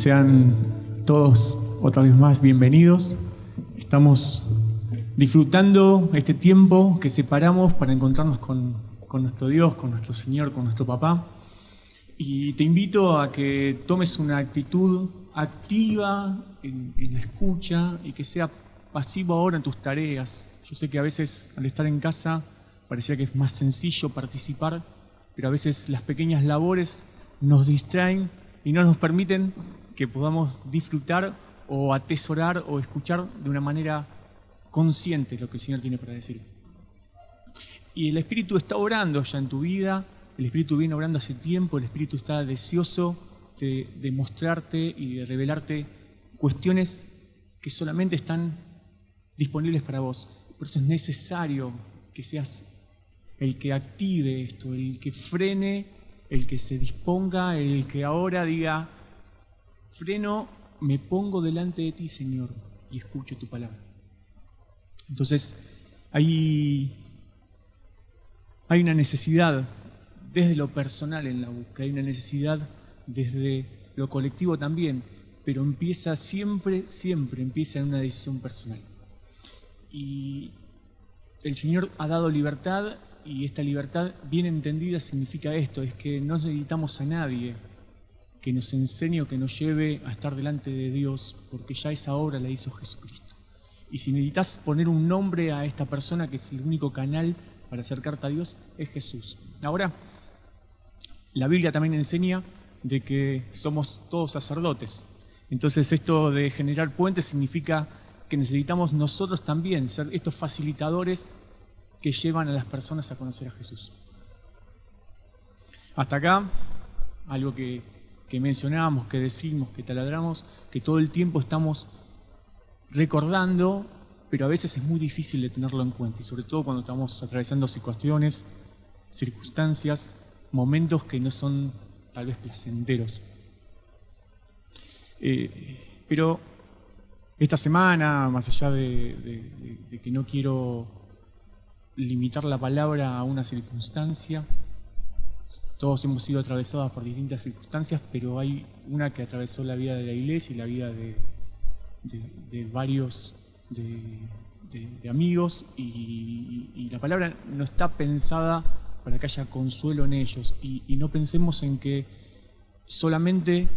Sean todos otra vez más bienvenidos. Estamos disfrutando este tiempo que separamos para encontrarnos con, nuestro Dios, con nuestro Señor, con nuestro Papá. Y te invito a que tomes una actitud activa en, en la escucha y que sea pasivo ahora en tus tareas. Yo sé que a veces al estar en casa parecía que es más sencillo participar, pero a veces las pequeñas labores nos distraen y no nos permiten que podamos disfrutar o atesorar o escuchar de una manera consciente lo que el Señor tiene para decir. Y el Espíritu está orando ya en tu vida, el Espíritu viene orando hace tiempo, el Espíritu está deseoso de, de mostrarte y de revelarte cuestiones que solamente están disponibles para vos. Por eso es necesario que seas el que active esto, el que frene, el que se disponga, el que ahora diga, freno, me pongo delante de ti, Señor, y escucho tu palabra. Entonces, hay, hay una necesidad desde lo personal en la búsqueda, hay una necesidad desde lo colectivo también, pero empieza siempre, siempre empieza en una decisión personal. Y el Señor ha dado libertad y esta libertad bien entendida significa esto, es que no necesitamos a nadie que nos enseñe o que nos lleve a estar delante de Dios, porque ya esa obra la hizo Jesucristo. Y si necesitas poner un nombre a esta persona, que es el único canal para acercarte a Dios, es Jesús. Ahora, la Biblia también enseña de que somos todos sacerdotes. Entonces esto de generar puentes significa que necesitamos nosotros también ser estos facilitadores que llevan a las personas a conocer a Jesús. Hasta acá, algo que, que mencionamos, que decimos, que taladramos, que todo el tiempo estamos recordando, pero a veces es muy difícil de tenerlo en cuenta, y sobre todo cuando estamos atravesando situaciones, circunstancias, momentos que no son tal vez placenteros. Eh, pero esta semana, más allá de, que no quiero limitar la palabra a una circunstancia, todos hemos sido atravesados por distintas circunstancias, pero hay una que atravesó la vida de la iglesia y la vida de, varios de, amigos, y, la palabra no está pensada para que haya consuelo en ellos, y no pensemos en que solamente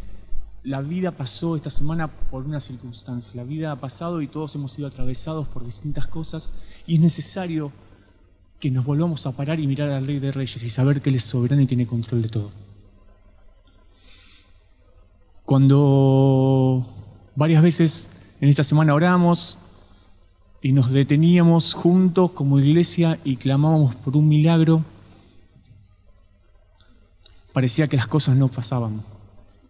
la vida pasó esta semana por una circunstancia, la vida ha pasado y todos hemos sido atravesados por distintas cosas y es necesario que nos volvamos a parar y mirar al Rey de Reyes y saber que Él es soberano y tiene control de todo. Cuando varias veces en esta semana oramos y nos deteníamos juntos como iglesia y clamábamos por un milagro, parecía que las cosas no pasaban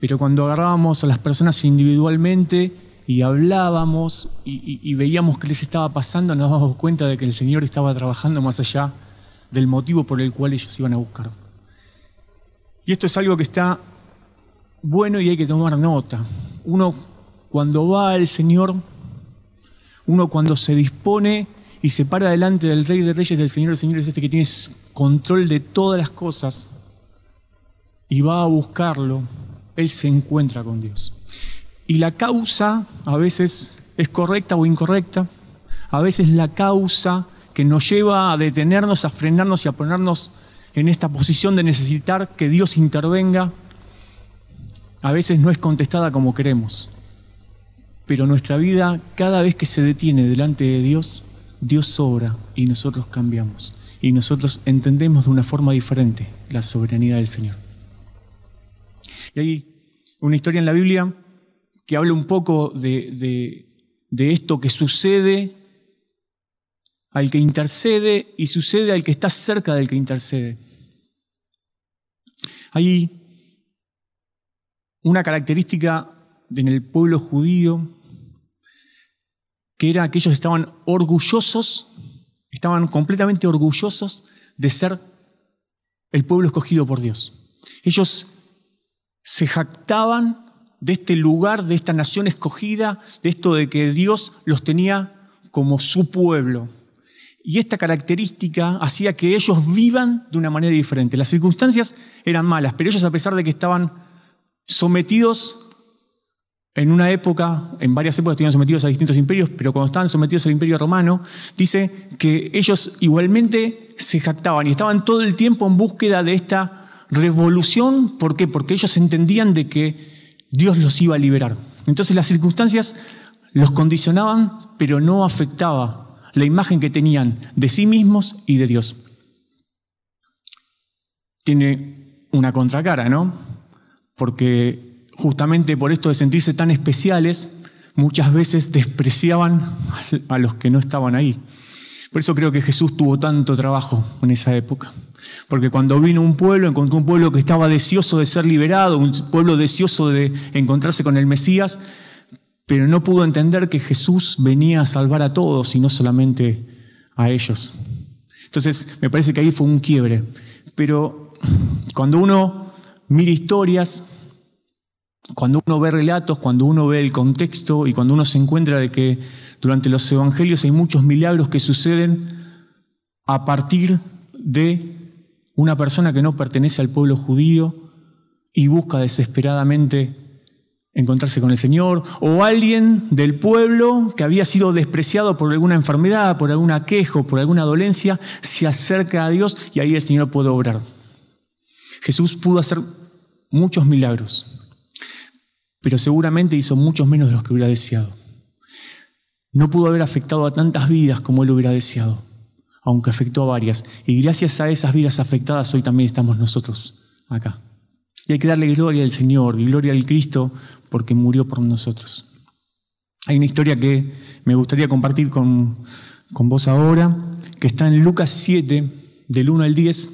pero cuando agarrábamos a las personas individualmente y hablábamos y, veíamos qué les estaba pasando, nos dábamos cuenta de que el Señor estaba trabajando más allá del motivo por el cual ellos iban a buscar. Y esto es algo que está bueno y hay que tomar nota. Uno cuando va al Señor, uno cuando se dispone y se para delante del Rey de Reyes, del Señor de Señores, este que tiene control de todas las cosas, y va a buscarlo, él se encuentra con Dios. Y la causa a veces es correcta o incorrecta, a veces la causa que nos lleva a detenernos, a frenarnos y a ponernos en esta posición de necesitar que Dios intervenga, a veces no es contestada como queremos. Pero nuestra vida, cada vez que se detiene delante de Dios, Dios sobra y nosotros cambiamos. Y nosotros entendemos de una forma diferente la soberanía del Señor. Y hay una historia en la Biblia que habla un poco de, esto que sucede al que intercede y sucede al que está cerca del que intercede. Hay una característica en el pueblo judío que era que ellos estaban orgullosos, estaban completamente orgullosos de ser el pueblo escogido por Dios. Ellos se jactaban de este lugar, de esta nación escogida, de esto de que Dios los tenía como su pueblo. Y esta característica hacía que ellos vivan de una manera diferente. Las circunstancias eran malas, pero ellos a pesar de que estaban sometidos en una época, en varias épocas estuvieron sometidos a distintos imperios, pero cuando estaban sometidos al imperio romano, dice que ellos igualmente se jactaban y estaban todo el tiempo en búsqueda de esta revolución. ¿Por qué? Porque ellos entendían de que Dios los iba a liberar. Entonces las circunstancias los condicionaban, pero no afectaba la imagen que tenían de sí mismos y de Dios. Tiene una contracara, ¿no? Porque justamente por esto de sentirse tan especiales, muchas veces despreciaban a los que no estaban ahí. Por eso creo que Jesús tuvo tanto trabajo en esa época. Porque cuando vino un pueblo, encontró un pueblo que estaba deseoso de ser liberado, un pueblo deseoso de encontrarse con el Mesías, pero no pudo entender que Jesús venía a salvar a todos y no solamente a ellos. Entonces, me parece que ahí fue un quiebre. Pero cuando uno mira historias, cuando uno ve relatos, cuando uno ve el contexto y cuando uno se encuentra de que durante los evangelios hay muchos milagros que suceden a partir de una persona que no pertenece al pueblo judío y busca desesperadamente encontrarse con el Señor, o alguien del pueblo que había sido despreciado por alguna enfermedad, por alguna queja, por alguna dolencia, se acerca a Dios y ahí el Señor puede obrar. Jesús pudo hacer muchos milagros pero seguramente hizo muchos menos de los que hubiera deseado. No pudo haber afectado a tantas vidas como él hubiera deseado, aunque afectó a varias. Y gracias a esas vidas afectadas hoy también estamos nosotros acá. Y hay que darle gloria al Señor y gloria al Cristo porque murió por nosotros. Hay una historia que me gustaría compartir con, con vos ahora, que está en Lucas 7, del 1 al 10.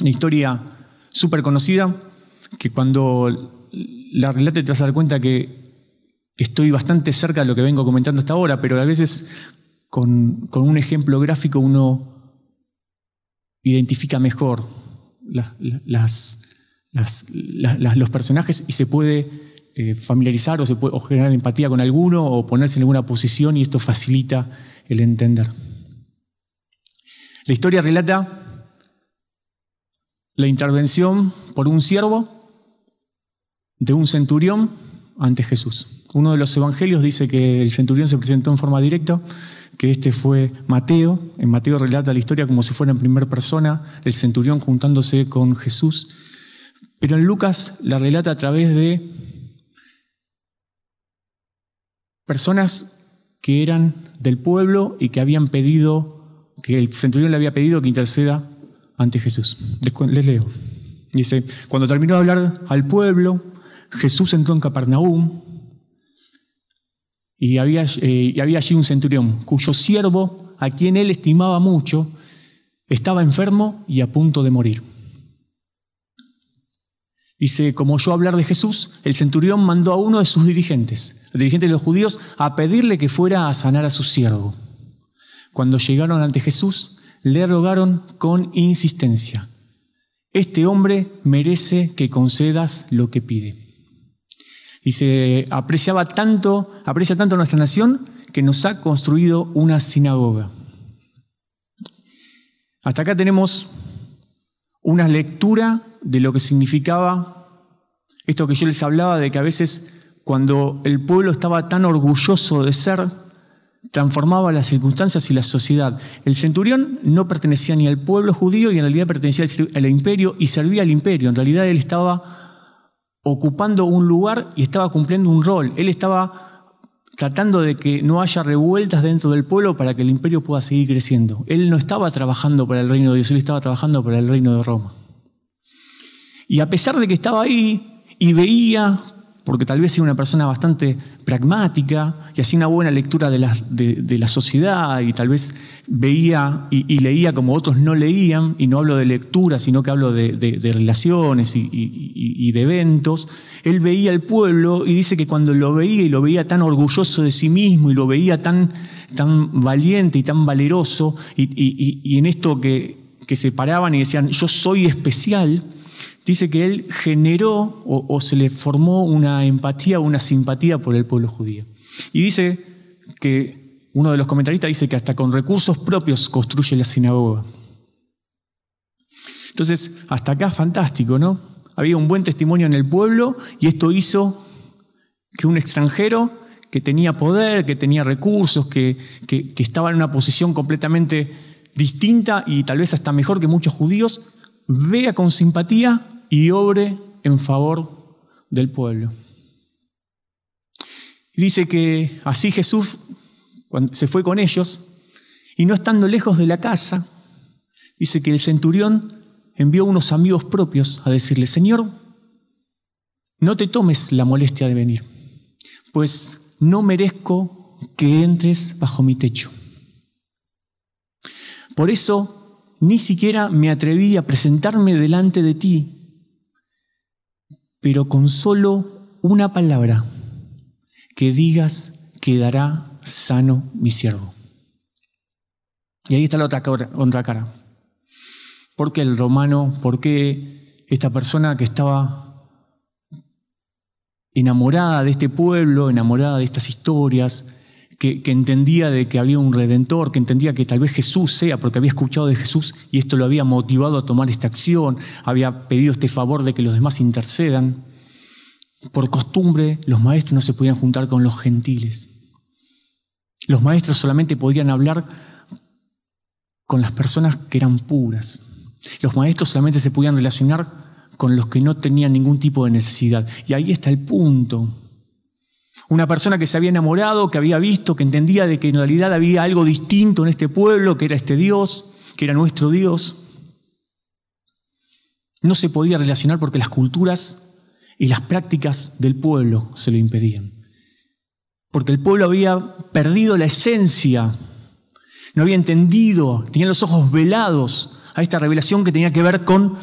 Una historia súper conocida, que cuando la relate te vas a dar cuenta que, estoy bastante cerca de lo que vengo comentando hasta ahora, pero a veces con, un ejemplo gráfico uno identifica mejor los personajes y se puede eh, familiarizar o, puede, generar empatía con alguno o ponerse en alguna posición y esto facilita el entender. La historia relata la intervención por un siervo de un centurión ante Jesús. Uno de los evangelios dice que el centurión se presentó en forma directa, que este fue Mateo. En Mateo relata la historia como si fuera en primera persona, el centurión juntándose con Jesús. Pero en Lucas la relata a través de personas que eran del pueblo y que habían pedido, que el centurión le había pedido que interceda ante Jesús. Les leo. Dice, cuando terminó de hablar al pueblo, Jesús entró en Capernaum y había, eh, y había allí un centurión cuyo siervo, a quien él estimaba mucho, estaba enfermo y a punto de morir. Dice, como oyó hablar de Jesús, el centurión mandó a uno de sus dirigentes, el dirigente de los judíos, a pedirle que fuera a sanar a su siervo. Cuando llegaron ante Jesús, le rogaron con insistencia, este hombre merece que concedas lo que pide. Y se apreciaba tanto, aprecia tanto nuestra nación que nos ha construido una sinagoga. Hasta acá tenemos una lectura de lo que significaba esto que yo les hablaba de que a veces cuando el pueblo estaba tan orgulloso de ser, transformaba las circunstancias y la sociedad. El centurión no pertenecía ni al pueblo judío y en realidad pertenecía al imperio y servía al imperio. En realidad él estaba ocupando un lugar y estaba cumpliendo un rol. Él estaba tratando de que no haya revueltas dentro del pueblo para que el imperio pueda seguir creciendo. Él no estaba trabajando para el reino de Dios, él estaba trabajando para el reino de Roma. Y a pesar de que estaba ahí y veía porque tal vez era una persona bastante pragmática y hacía una buena lectura de la, de, la sociedad y tal vez veía y, leía como otros no leían, y no hablo de lectura, sino que hablo de, relaciones y, y, de eventos, él veía al pueblo y dice que cuando lo veía y lo veía tan orgulloso de sí mismo y lo veía tan, tan valiente y tan valeroso y, en esto que, que se paraban y decían, yo soy especial, dice que él generó o, se le formó una empatía una simpatía por el pueblo judío. Y dice que uno de los comentaristas dice que hasta con recursos propios construye la sinagoga. Entonces, hasta acá fantástico, ¿no? Había un buen testimonio en el pueblo y esto hizo que un extranjero que tenía poder, que tenía recursos, que, que, estaba en una posición completamente distinta y tal vez hasta mejor que muchos judíos, vea con simpatía y obre en favor del pueblo. Dice que así Jesús se fue con ellos y no estando lejos de la casa, dice que el centurión envió unos amigos propios a decirle, Señor, no te tomes la molestia de venir, pues no merezco que entres bajo mi techo. Por eso ni siquiera me atreví a presentarme delante de ti, pero con solo una palabra que digas quedará sano mi siervo. Y ahí está la otra, cara. ¿Por qué el romano? ¿Por qué esta persona que estaba enamorada de este pueblo, enamorada de estas historias, que, entendía de que había un redentor, que entendía que tal vez Jesús sea, porque había escuchado de Jesús y esto lo había motivado a tomar esta acción, había pedido este favor de que los demás intercedan. Por costumbre, los maestros no se podían juntar con los gentiles. Los maestros solamente podían hablar con las personas que eran puras. Los maestros solamente se podían relacionar con los que no tenían ningún tipo de necesidad. Y ahí está el punto. Una persona que se había enamorado, que había visto, que entendía de que en realidad había algo distinto en este pueblo, que era este Dios, que era nuestro Dios, no se podía relacionar porque las culturas y las prácticas del pueblo se lo impedían. Porque el pueblo había perdido la esencia, no había entendido, tenía los ojos velados a esta revelación que tenía que ver con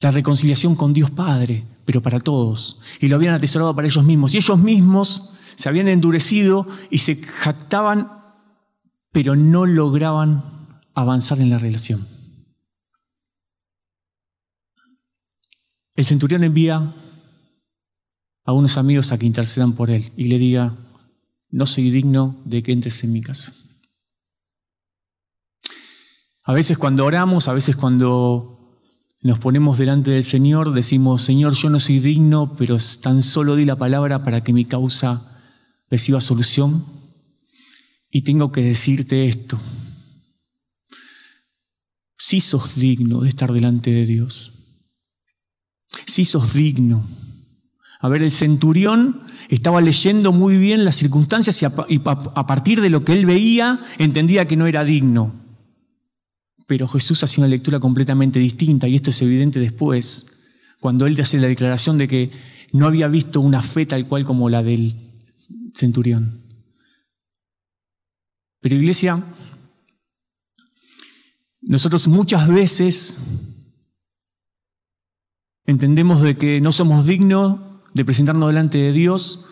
la reconciliación con Dios Padre, pero para todos. Y lo habían atesorado para ellos mismos. Y ellos mismos se habían endurecido y se jactaban, pero no lograban avanzar en la relación. El centurión envía a unos amigos a que intercedan por él y le diga, no soy digno de que entres en mi casa. A veces cuando oramos, a veces cuando nos ponemos delante del Señor, decimos, Señor, yo no soy digno, pero tan solo di la palabra para que mi causa reciba solución. Y tengo que decirte esto. Si sos digno de estar delante de Dios. Si sos digno. A ver, el centurión estaba leyendo muy bien las circunstancias y a partir de lo que él veía entendía que no era digno. Pero Jesús hacía una lectura completamente distinta y esto es evidente después, cuando él hace la declaración de que no había visto una fe tal cual como la del centurión. Pero iglesia, nosotros muchas veces entendemos de que no somos dignos de presentarnos delante de Dios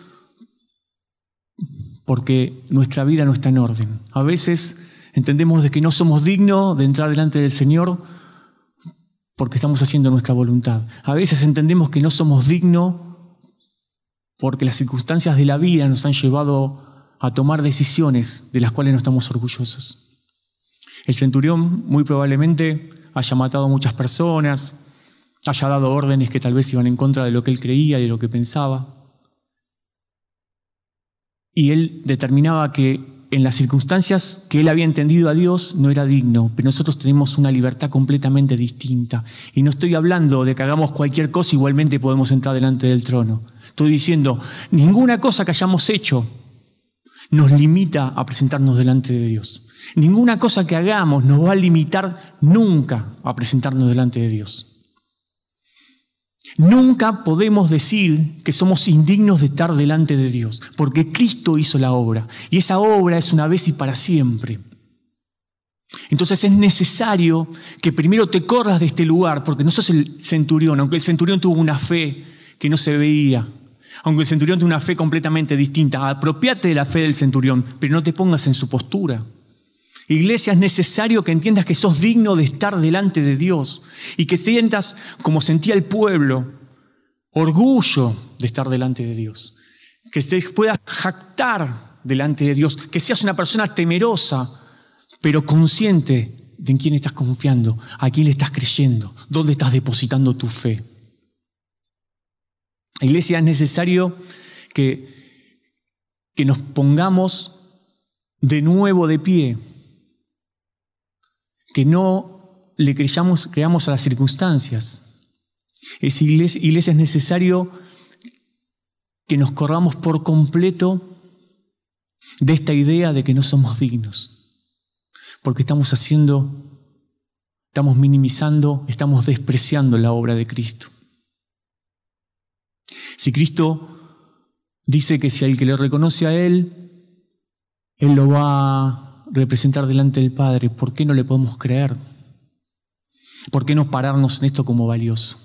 porque nuestra vida no está en orden. A veces Entendemos de que no somos dignos de entrar delante del Señor porque estamos haciendo nuestra voluntad. A veces entendemos que no somos dignos porque las circunstancias de la vida nos han llevado a tomar decisiones de las cuales no estamos orgullosos. El centurión muy probablemente haya matado a muchas personas, haya dado órdenes que tal vez iban en contra de lo que él creía y de lo que pensaba. Y él determinaba que en las circunstancias que él había entendido a Dios no era digno, pero nosotros tenemos una libertad completamente distinta. Y no estoy hablando de que hagamos cualquier cosa, igualmente podemos entrar delante del trono. Estoy diciendo, ninguna cosa que hayamos hecho nos limita a presentarnos delante de Dios. Ninguna cosa que hagamos nos va a limitar nunca a presentarnos delante de Dios. Nunca podemos decir que somos indignos de estar delante de Dios, porque Cristo hizo la obra, y esa obra es una vez y para siempre. Entonces es necesario que primero te corras de este lugar, porque no sos el centurión, aunque el centurión tuvo una fe que no se veía, aunque el centurión tuvo una fe completamente distinta, apropiate de la fe del centurión, pero no te pongas en su postura. Iglesia, es necesario que entiendas que sos digno de estar delante de Dios y que sientas, como sentía el pueblo, orgullo de estar delante de Dios. Que te puedas jactar delante de Dios, que seas una persona temerosa, pero consciente de en quién estás confiando, a quién le estás creyendo, dónde estás depositando tu fe. Iglesia, es necesario que, que nos pongamos de nuevo de pie, que no le creamos, creamos a las circunstancias. Es iglesia, iglesia es necesario que nos corramos por completo de esta idea de que no somos dignos, porque estamos haciendo, estamos minimizando, estamos despreciando la obra de Cristo. Si Cristo dice que si al que le reconoce a Él, Él lo va representar delante del Padre, ¿por qué no le podemos creer? ¿Por qué no pararnos en esto como valioso?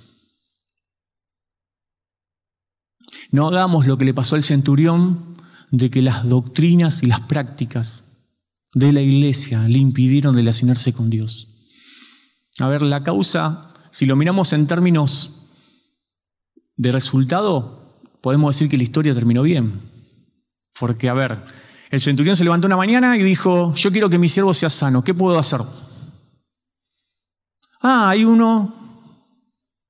No hagamos lo que le pasó al centurión de que las doctrinas y las prácticas de la iglesia le impidieron relacionarse con Dios. A ver, la causa, si lo miramos en términos de resultado, podemos decir que la historia terminó bien. Porque, a ver, el centurión se levantó una mañana y dijo, yo quiero que mi siervo sea sano, ¿qué puedo hacer? Ah, hay uno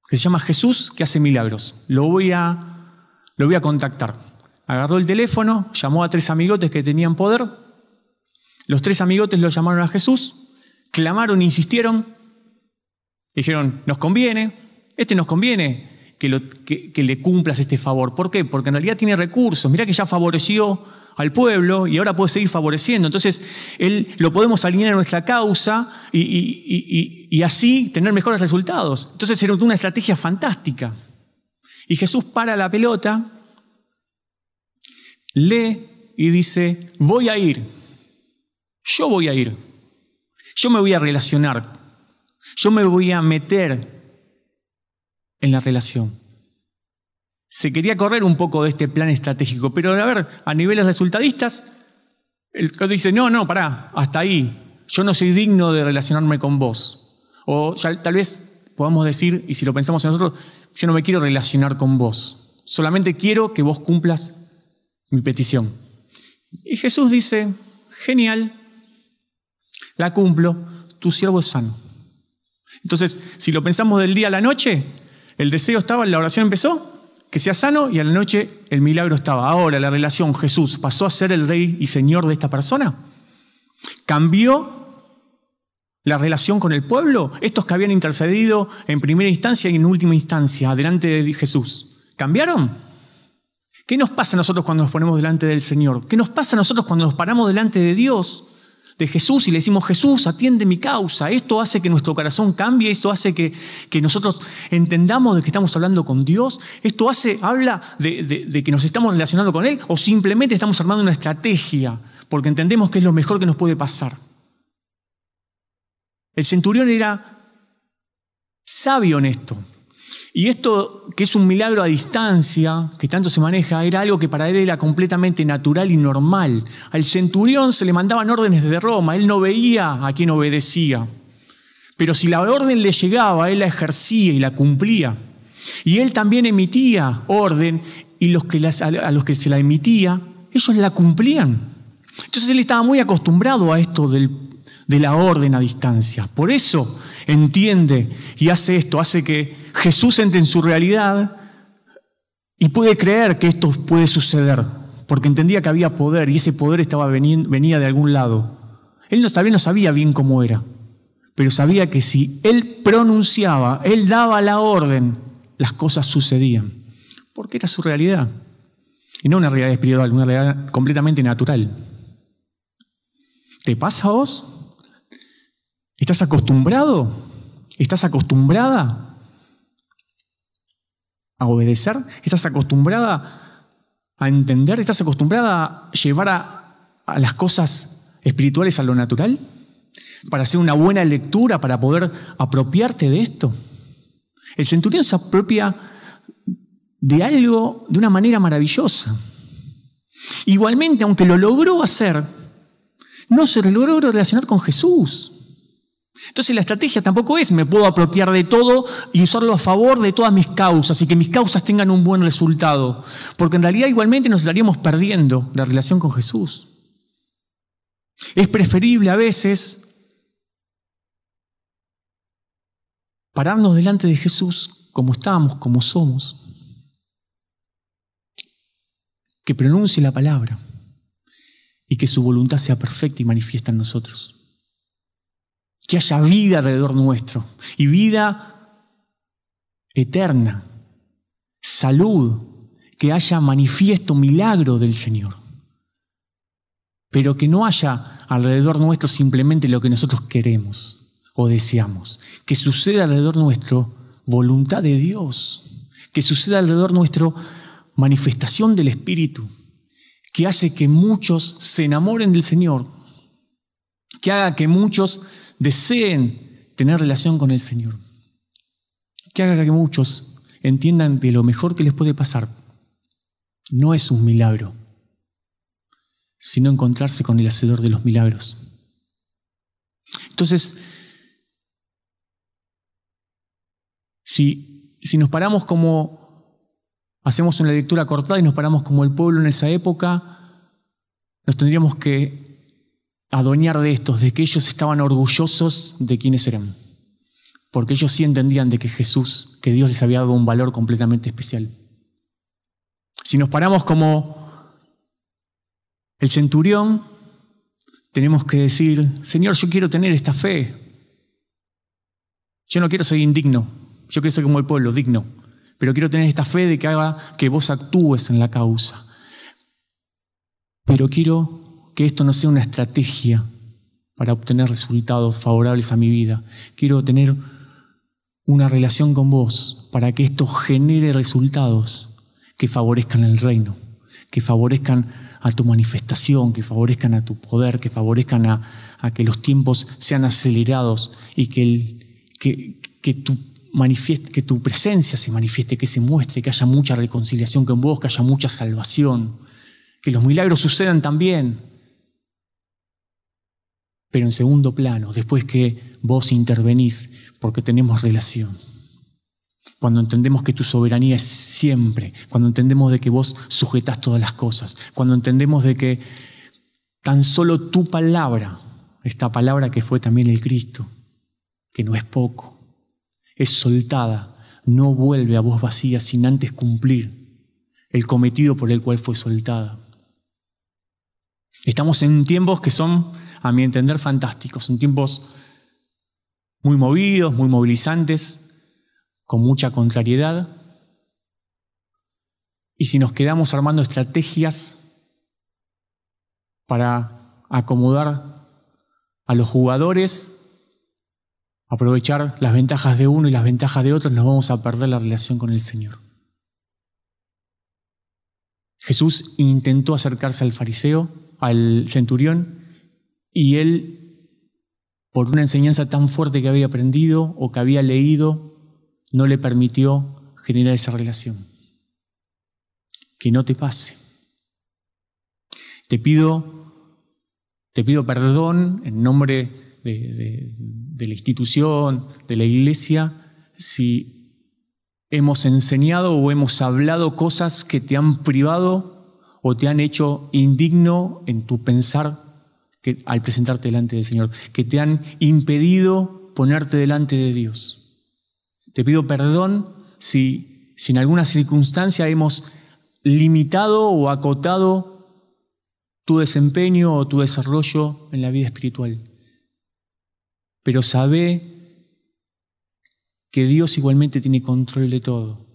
que se llama Jesús que hace milagros. Lo voy a, lo voy a contactar. Agarró el teléfono, llamó a tres amigotes que tenían poder. Los tres amigotes lo llamaron a Jesús, clamaron, insistieron, dijeron, nos conviene, este nos conviene que, que, le cumplas este favor. ¿Por qué? Porque en realidad tiene recursos. Mira que ya favoreció al pueblo y ahora puede seguir favoreciendo. Entonces, él lo podemos alinear a nuestra causa y, y, y, así tener mejores resultados. Entonces, era una estrategia fantástica. Y Jesús para la pelota lee y dice, voy a ir, yo voy a ir, yo me voy a relacionar, yo me voy a meter en la relación. Se quería correr un poco de este plan estratégico, pero a ver, a niveles resultadistas, el que dice, no, no, pará, hasta ahí, yo no soy digno de relacionarme con vos. O tal vez podamos decir, y si lo pensamos en nosotros, yo no me quiero relacionar con vos, solamente quiero que vos cumplas mi petición. Y Jesús dice, genial, la cumplo, tu siervo es sano. Entonces, si lo pensamos del día a la noche, el deseo estaba, la oración empezó, que sea sano y a la noche el milagro estaba. Ahora la relación Jesús pasó a ser el rey y señor de esta persona. Cambió la relación con el pueblo, estos que habían intercedido en primera instancia y en última instancia delante de Jesús. ¿Cambiaron? ¿Qué nos pasa a nosotros cuando nos ponemos delante del Señor? ¿Qué nos pasa a nosotros cuando nos paramos delante de Dios, de Jesús, y le decimos, Jesús, atiende mi causa? Esto hace que nuestro corazón cambie, esto hace que, que nosotros entendamos de que estamos hablando con Dios, esto hace, habla de, de que nos estamos relacionando con Él, o simplemente estamos armando una estrategia porque entendemos que es lo mejor que nos puede pasar. El centurión era sabio en esto. Y esto, que es un milagro a distancia, que tanto se maneja, era algo que para él era completamente natural y normal. Al centurión se le mandaban órdenes desde Roma, él no veía a quien obedecía. Pero si la orden le llegaba, él la ejercía y la cumplía. Y él también emitía orden y los que a los que se la emitía, ellos la cumplían. Entonces él estaba muy acostumbrado a esto de la orden a distancia. Por eso entiende y hace esto, hace que Jesús entra en su realidad y puede creer que esto puede suceder, porque entendía que había poder y ese poder estaba venía de algún lado. Él no sabía, no sabía bien cómo era, pero sabía que si él pronunciaba, él daba la orden, las cosas sucedían, porque era su realidad. Y no una realidad espiritual, una realidad completamente natural. ¿Te pasa a vos? ¿Estás acostumbrado? ¿Estás acostumbrada a obedecer? ¿Estás acostumbrada a entender? ¿Estás acostumbrada a llevar a, las cosas espirituales a lo natural? ¿Para hacer una buena lectura, para poder apropiarte de esto? El centurión se apropia de algo de una manera maravillosa. Igualmente, aunque lo logró hacer, no se logró relacionar con Jesús. Entonces la estrategia tampoco es me puedo apropiar de todo y usarlo a favor de todas mis causas y que mis causas tengan un buen resultado, porque en realidad igualmente nos estaríamos perdiendo la relación con Jesús. Es preferible a veces pararnos delante de Jesús como estamos, como somos, que pronuncie la palabra y que su voluntad sea perfecta y manifiesta en nosotros. Que haya vida alrededor nuestro y vida eterna, salud, que haya manifiesto milagro del Señor. Pero que no haya alrededor nuestro simplemente lo que nosotros queremos o deseamos. Que suceda alrededor nuestro voluntad de Dios. Que suceda alrededor nuestro manifestación del Espíritu. Que hace que muchos se enamoren del Señor. Que haga que muchos deseen tener relación con el Señor. Que haga que muchos entiendan que lo mejor que les puede pasar no es un milagro, sino encontrarse con el Hacedor de los milagros. Entonces, si, si nos paramos como, hacemos una lectura cortada y nos paramos como el pueblo en esa época, nos tendríamos que adueñar de estos, de que ellos estaban orgullosos de quiénes eran, porque ellos sí entendían de que Jesús, que Dios les había dado un valor completamente especial. Si nos paramos como el centurión, tenemos que decir, Señor, yo quiero tener esta fe. Yo no quiero ser indigno, yo quiero ser como el pueblo, digno, pero quiero tener esta fe de que haga que vos actúes en la causa. Pero quiero que esto no sea una estrategia para obtener resultados favorables a mi vida. Quiero tener una relación con vos para que esto genere resultados que favorezcan el reino, que favorezcan a tu manifestación, que favorezcan a tu poder, que favorezcan a, que los tiempos sean acelerados y que, que, que tu presencia se manifieste, que se muestre, que haya mucha reconciliación con vos, que haya mucha salvación, que los milagros sucedan también. Pero en segundo plano, después que vos intervenís, porque tenemos relación cuando entendemos que tu soberanía es siempre, cuando entendemos de que vos sujetas todas las cosas, cuando entendemos de que tan solo tu palabra, esta palabra que fue también el Cristo, que no es poco, es soltada, no vuelve a vos vacía sin antes cumplir el cometido por el cual fue soltada. Estamos en tiempos que son, a mi entender, fantásticos, en tiempos muy movidos, muy movilizantes, con mucha contrariedad. Y si nos quedamos armando estrategias para acomodar a los jugadores, aprovechar las ventajas de uno y las ventajas de otro, nos vamos a perder la relación con el Señor. Jesús intentó acercarse al fariseo, al centurión, y él, por una enseñanza tan fuerte que había aprendido o que había leído no le permitió generar esa relación. Que no te pase. Te pido, te pido perdón en nombre de, de la institución, de la iglesia, si hemos enseñado o hemos hablado cosas que te han privado o te han hecho indigno en tu pensar que, al presentarte delante del Señor, que te han impedido ponerte delante de Dios. Te pido perdón si, en alguna circunstancia hemos limitado o acotado tu desempeño o tu desarrollo en la vida espiritual. Pero sabe que Dios igualmente tiene control de todo.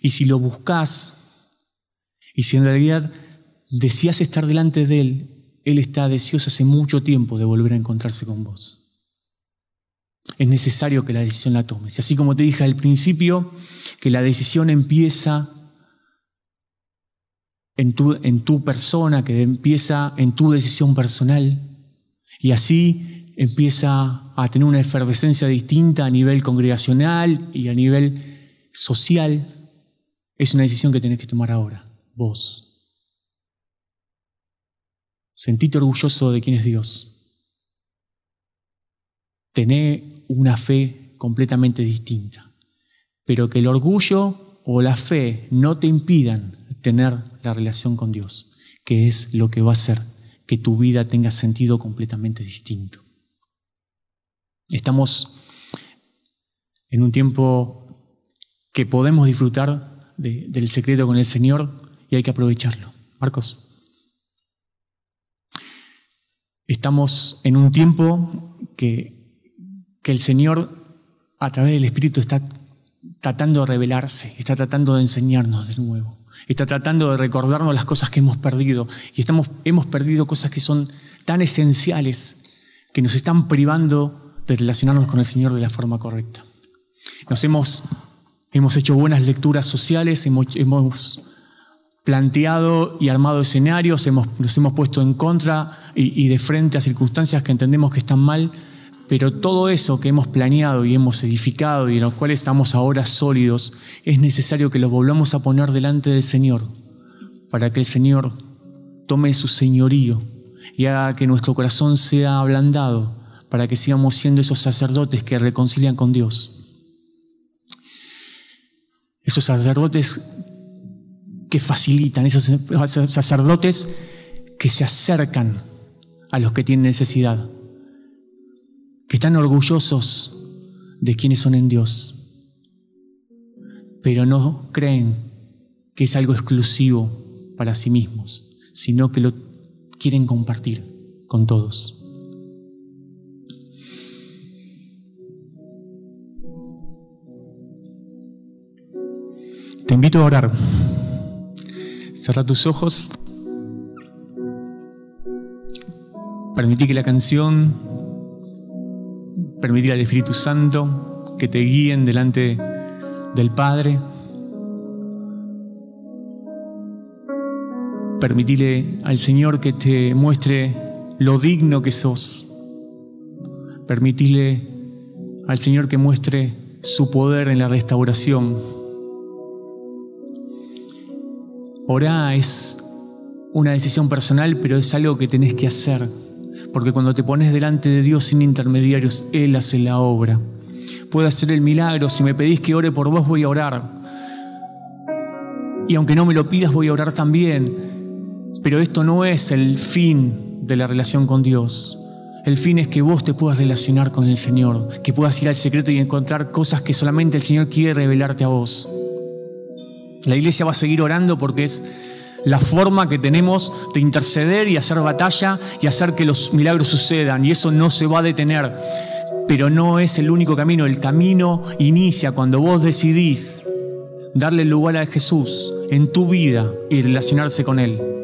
Y si lo buscas, y si en realidad deseas estar delante de Él, Él está deseoso hace mucho tiempo de volver a encontrarse con vos es necesario que la decisión la tomes. Y así como te dije al principio, que la decisión empieza en tu, en tu persona, que empieza en tu decisión personal, y así empieza a tener una efervescencia distinta a nivel congregacional y a nivel social, es una decisión que tenés que tomar ahora, vos. Sentite orgulloso de quién es Dios. Tené una fe completamente distinta. Pero que el orgullo o la fe no te impidan tener la relación con Dios, que es lo que va a hacer que tu vida tenga sentido completamente distinto. Estamos en un tiempo que podemos disfrutar del secreto con el Señor y hay que aprovecharlo. Marcos. Estamos en un tiempo que, que el Señor, a través del Espíritu, está tratando de revelarse, está tratando de enseñarnos de nuevo, está tratando de recordarnos las cosas que hemos perdido. Y estamos, hemos perdido cosas que son tan esenciales que nos están privando de relacionarnos con el Señor de la forma correcta. Nos hemos, hemos hecho buenas lecturas sociales, hemos, hemos planteado y armado escenarios, hemos, nos hemos puesto en contra y, de frente a circunstancias que entendemos que están mal, pero todo eso que hemos planeado y hemos edificado y en los cuales estamos ahora sólidos, es necesario que lo volvamos a poner delante del Señor, para que el Señor tome su señorío y haga que nuestro corazón sea ablandado, para que sigamos siendo esos sacerdotes que reconcilian con Dios. Esos sacerdotes que facilitan, esos sacerdotes que se acercan a los que tienen necesidad, que están orgullosos de quienes son en Dios, pero no creen que es algo exclusivo para sí mismos, sino que lo quieren compartir con todos. Te invito a orar. Cerra tus ojos. Permití que la canción, permitir al Espíritu Santo que te guíen delante del Padre. Permitile al Señor que te muestre lo digno que sos. Permitile al Señor que muestre su poder en la restauración Orá es una decisión personal, pero es algo que tenés que hacer. Porque cuando te pones delante de Dios sin intermediarios, Él hace la obra. Puede hacer el milagro. Si me pedís que ore por vos, voy a orar. Y aunque no me lo pidas, voy a orar también. Pero esto no es el fin de la relación con Dios. El fin es que vos te puedas relacionar con el Señor, que puedas ir al secreto y encontrar cosas que solamente el Señor quiere revelarte a vos. La iglesia va a seguir orando porque es la forma que tenemos de interceder y hacer batalla y hacer que los milagros sucedan. Y eso no se va a detener. Pero no es el único camino. El camino inicia cuando vos decidís darle lugar a Jesús en tu vida y relacionarse con Él.